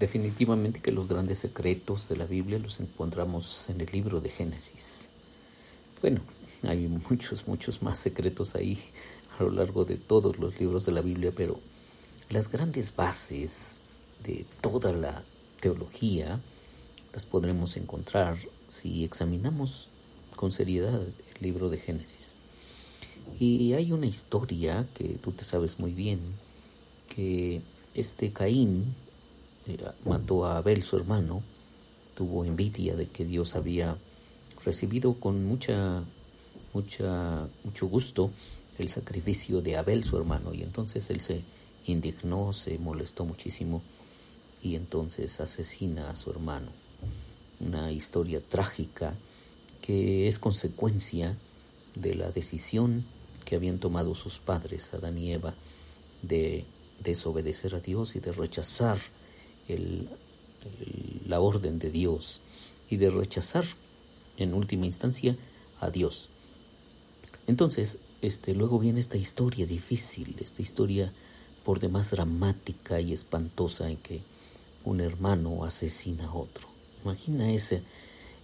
Definitivamente que los grandes secretos de la Biblia los encontramos en el libro de Génesis. Bueno, hay muchos, muchos más secretos ahí a lo largo de todos los libros de la Biblia, pero las grandes bases de toda la teología las podremos encontrar si examinamos con seriedad el libro de Génesis. Y hay una historia que tú te sabes muy bien, que este Caín mató a Abel, su hermano, tuvo envidia de que Dios había recibido con mucha, mucha, mucho gusto el sacrificio de Abel, su hermano, y entonces él se indignó, se molestó muchísimo y entonces asesina a su hermano. Una historia trágica que es consecuencia de la decisión que habían tomado sus padres, Adán y Eva, de desobedecer a Dios y de rechazar la orden de Dios y de rechazar en última instancia a Dios. Entonces, este, luego viene esta historia difícil, esta historia por demás dramática y espantosa en que un hermano asesina a otro. Imagina esa,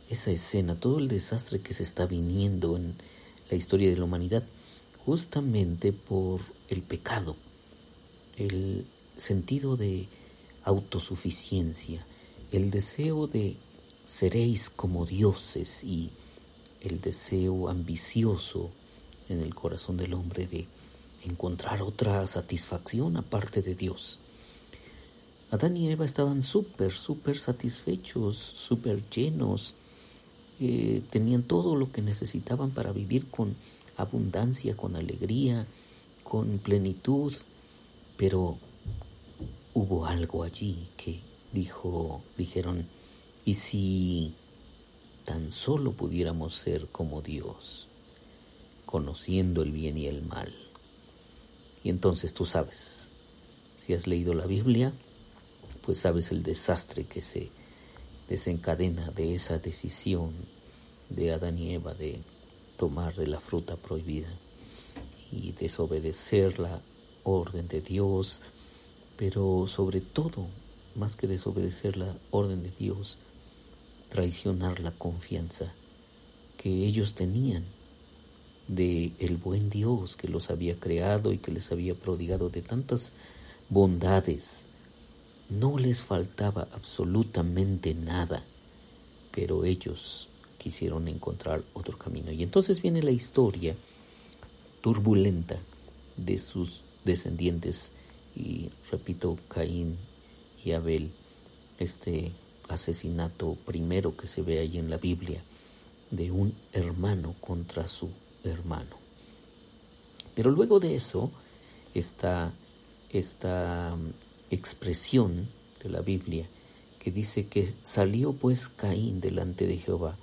esa escena, todo el desastre que se está viniendo en la historia de la humanidad, justamente por el pecado, el sentido de autosuficiencia, el deseo de seréis como dioses y el deseo ambicioso en el corazón del hombre de encontrar otra satisfacción aparte de Dios. Adán y Eva estaban súper, súper satisfechos, súper llenos, eh, tenían todo lo que necesitaban para vivir con abundancia, con alegría, con plenitud, pero hubo algo allí que dijo, dijeron, ¿y si tan solo pudiéramos ser como Dios, conociendo el bien y el mal? Y entonces tú sabes, si has leído la Biblia, pues sabes el desastre que se desencadena de esa decisión de Adán y Eva de tomar de la fruta prohibida y desobedecer la orden de Dios, pero sobre todo, más que desobedecer la orden de Dios, traicionar la confianza que ellos tenían de el buen Dios que los había creado y que les había prodigado de tantas bondades. No les faltaba absolutamente nada, pero ellos quisieron encontrar otro camino. Y entonces viene la historia turbulenta de sus descendientes y repito, Caín y Abel, este asesinato primero que se ve ahí en la Biblia de un hermano contra su hermano. Pero luego de eso está esta mm, expresión de la Biblia que dice que salió pues Caín delante de Jehová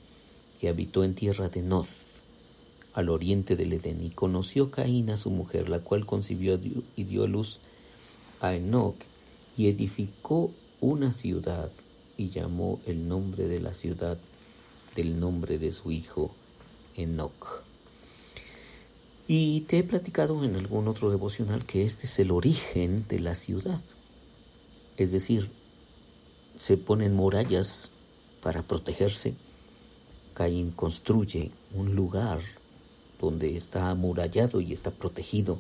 y habitó en tierra de Noz, al oriente del Edén, y conoció Caín a su mujer, la cual concibió y dio a luz a Enoch y edificó una ciudad y llamó el nombre de la ciudad del nombre de su hijo Enoch. Y te he platicado en algún otro devocional que este es el origen de la ciudad. Es decir, se ponen murallas para protegerse. Caín construye un lugar donde está amurallado y está protegido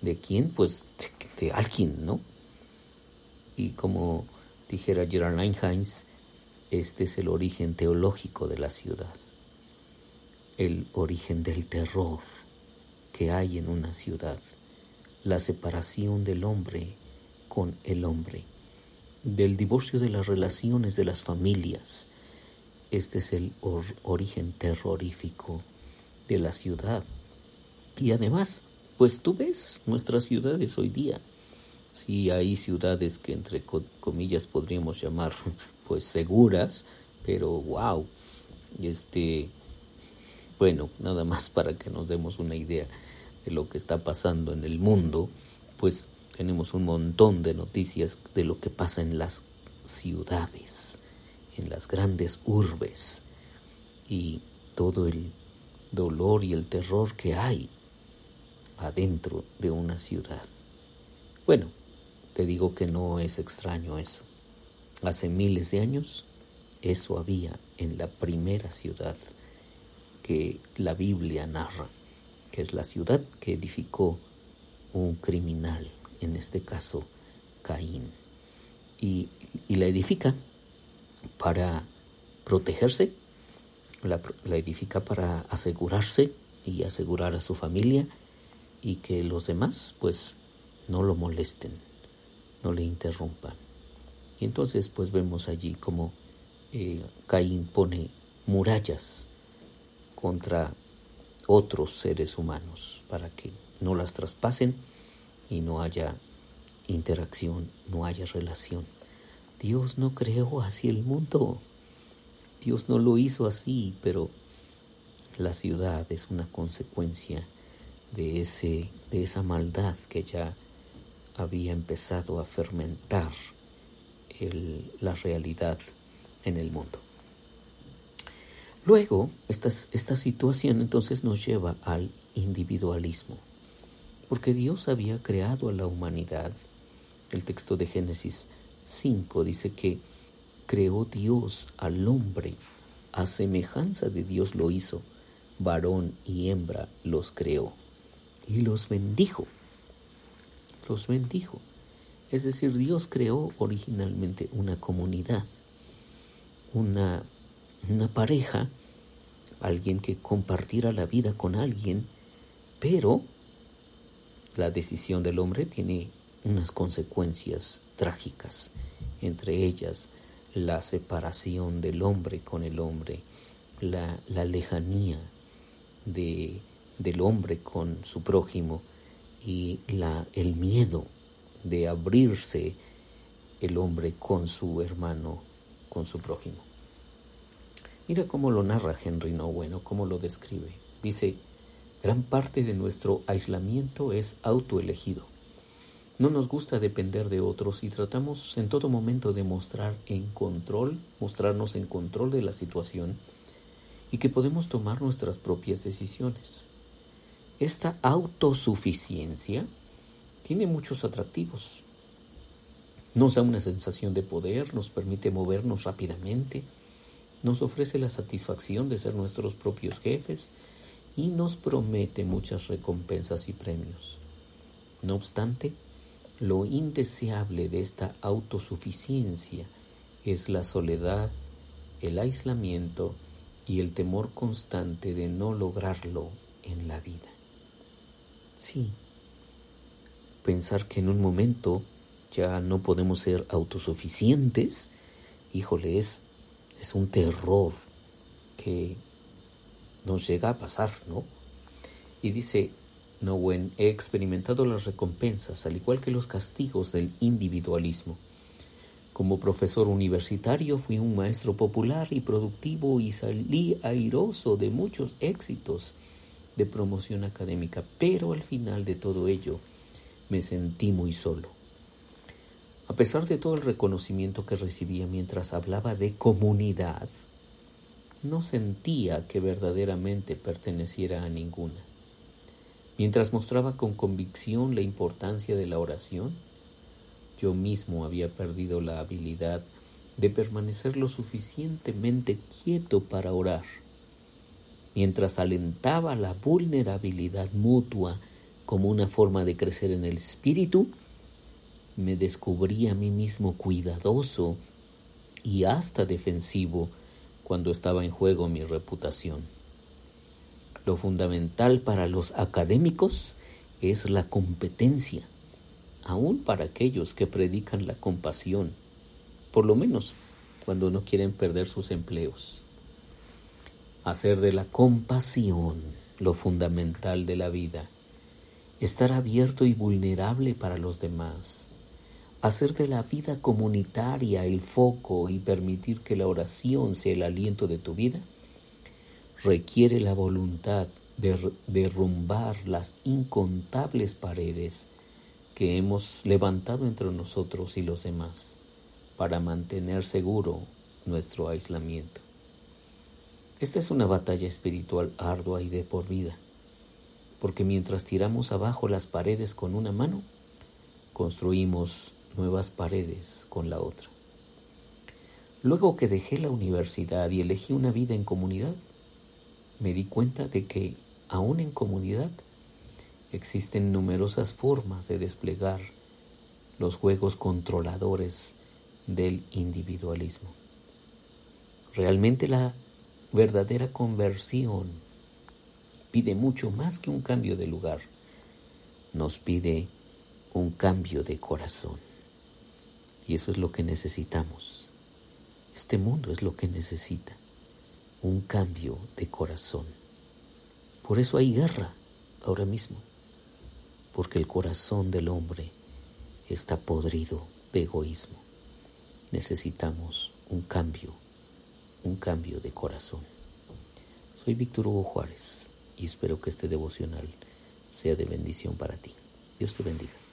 ¿De quién? Pues de, alguien, ¿no? Y como dijera Gerard Heinz, este es el origen teológico de la ciudad, el origen del terror que hay en una ciudad, la separación del hombre con el hombre, del divorcio de las relaciones de las familias. Este es el origen terrorífico de la ciudad. Y además, pues tú ves nuestras ciudades hoy día. Sí hay ciudades que entre comillas podríamos llamar pues seguras, pero wow. Este bueno, nada más para que nos demos una idea de lo que está pasando en el mundo, pues tenemos un montón de noticias de lo que pasa en las ciudades, en las grandes urbes y todo el dolor y el terror que hay adentro de una ciudad. Bueno, te digo que no es extraño eso. hace miles de años, eso había en la primera ciudad que la Biblia narra, que es la ciudad que edificó un criminal, en este caso Caín. Y, la edifica para protegerse, la, edifica para asegurarse y asegurar a su familia y que los demás pues no lo molesten, no le interrumpan. Y entonces pues vemos allí como eh, Caín pone murallas contra otros seres humanos para que no las traspasen y no haya interacción, no haya relación. Dios no creó así el mundo. Dios no lo hizo así, pero la ciudad es una consecuencia de, ese, de esa maldad que ya había empezado a fermentar la realidad en el mundo. Luego, esta, esta situación entonces nos lleva al individualismo, porque Dios había creado a la humanidad. El texto de Génesis 5 dice que creó Dios al hombre, a semejanza de Dios lo hizo, varón y hembra los creó y los bendijo. Los bendijo. Es decir, Dios creó originalmente una comunidad, una, una pareja, alguien que compartiera la vida con alguien, pero la decisión del hombre tiene unas consecuencias trágicas, entre ellas la separación del hombre con el hombre, la, la lejanía de, del hombre con su prójimo y la, el miedo de abrirse el hombre con su hermano, con su prójimo. Mira cómo lo narra Henry No Bueno, cómo lo describe. Dice, gran parte de nuestro aislamiento es autoelegido. No nos gusta depender de otros y tratamos en todo momento de mostrar en control, mostrarnos en control de la situación y que podemos tomar nuestras propias decisiones. Esta autosuficiencia tiene muchos atractivos. Nos da una sensación de poder, nos permite movernos rápidamente, nos ofrece la satisfacción de ser nuestros propios jefes y nos promete muchas recompensas y premios. No obstante, lo indeseable de esta autosuficiencia es la soledad, el aislamiento y el temor constante de no lograrlo en la vida. Sí, pensar que en un momento ya no podemos ser autosuficientes, híjole, es, es un terror que nos llega a pasar, ¿no? Y dice, no, buen, he experimentado las recompensas, al igual que los castigos del individualismo. Como profesor universitario fui un maestro popular y productivo y salí airoso de muchos éxitos de promoción académica, pero al final de todo ello me sentí muy solo. A pesar de todo el reconocimiento que recibía mientras hablaba de comunidad, no sentía que verdaderamente perteneciera a ninguna. Mientras mostraba con convicción la importancia de la oración, yo mismo había perdido la habilidad de permanecer lo suficientemente quieto para orar. Mientras alentaba la vulnerabilidad mutua como una forma de crecer en el espíritu, me descubrí a mí mismo cuidadoso y hasta defensivo cuando estaba en juego mi reputación. Lo fundamental para los académicos es la competencia aún para aquellos que predican la compasión, por lo menos cuando no quieren perder sus empleos. Hacer de la compasión lo fundamental de la vida, estar abierto y vulnerable para los demás, hacer de la vida comunitaria el foco y permitir que la oración sea el aliento de tu vida, requiere la voluntad de derrumbar las incontables paredes que hemos levantado entre nosotros y los demás para mantener seguro nuestro aislamiento. Esta es una batalla espiritual ardua y de por vida, porque mientras tiramos abajo las paredes con una mano, construimos nuevas paredes con la otra. Luego que dejé la universidad y elegí una vida en comunidad, me di cuenta de que aún en comunidad existen numerosas formas de desplegar los juegos controladores del individualismo. Realmente la verdadera conversión pide mucho más que un cambio de lugar, nos pide un cambio de corazón. Y eso es lo que necesitamos. Este mundo es lo que necesita, un cambio de corazón. Por eso hay guerra ahora mismo, porque el corazón del hombre está podrido de egoísmo. Necesitamos un cambio, un cambio de corazón. Soy Víctor Hugo Juárez y espero que este devocional sea de bendición para ti. Dios te bendiga.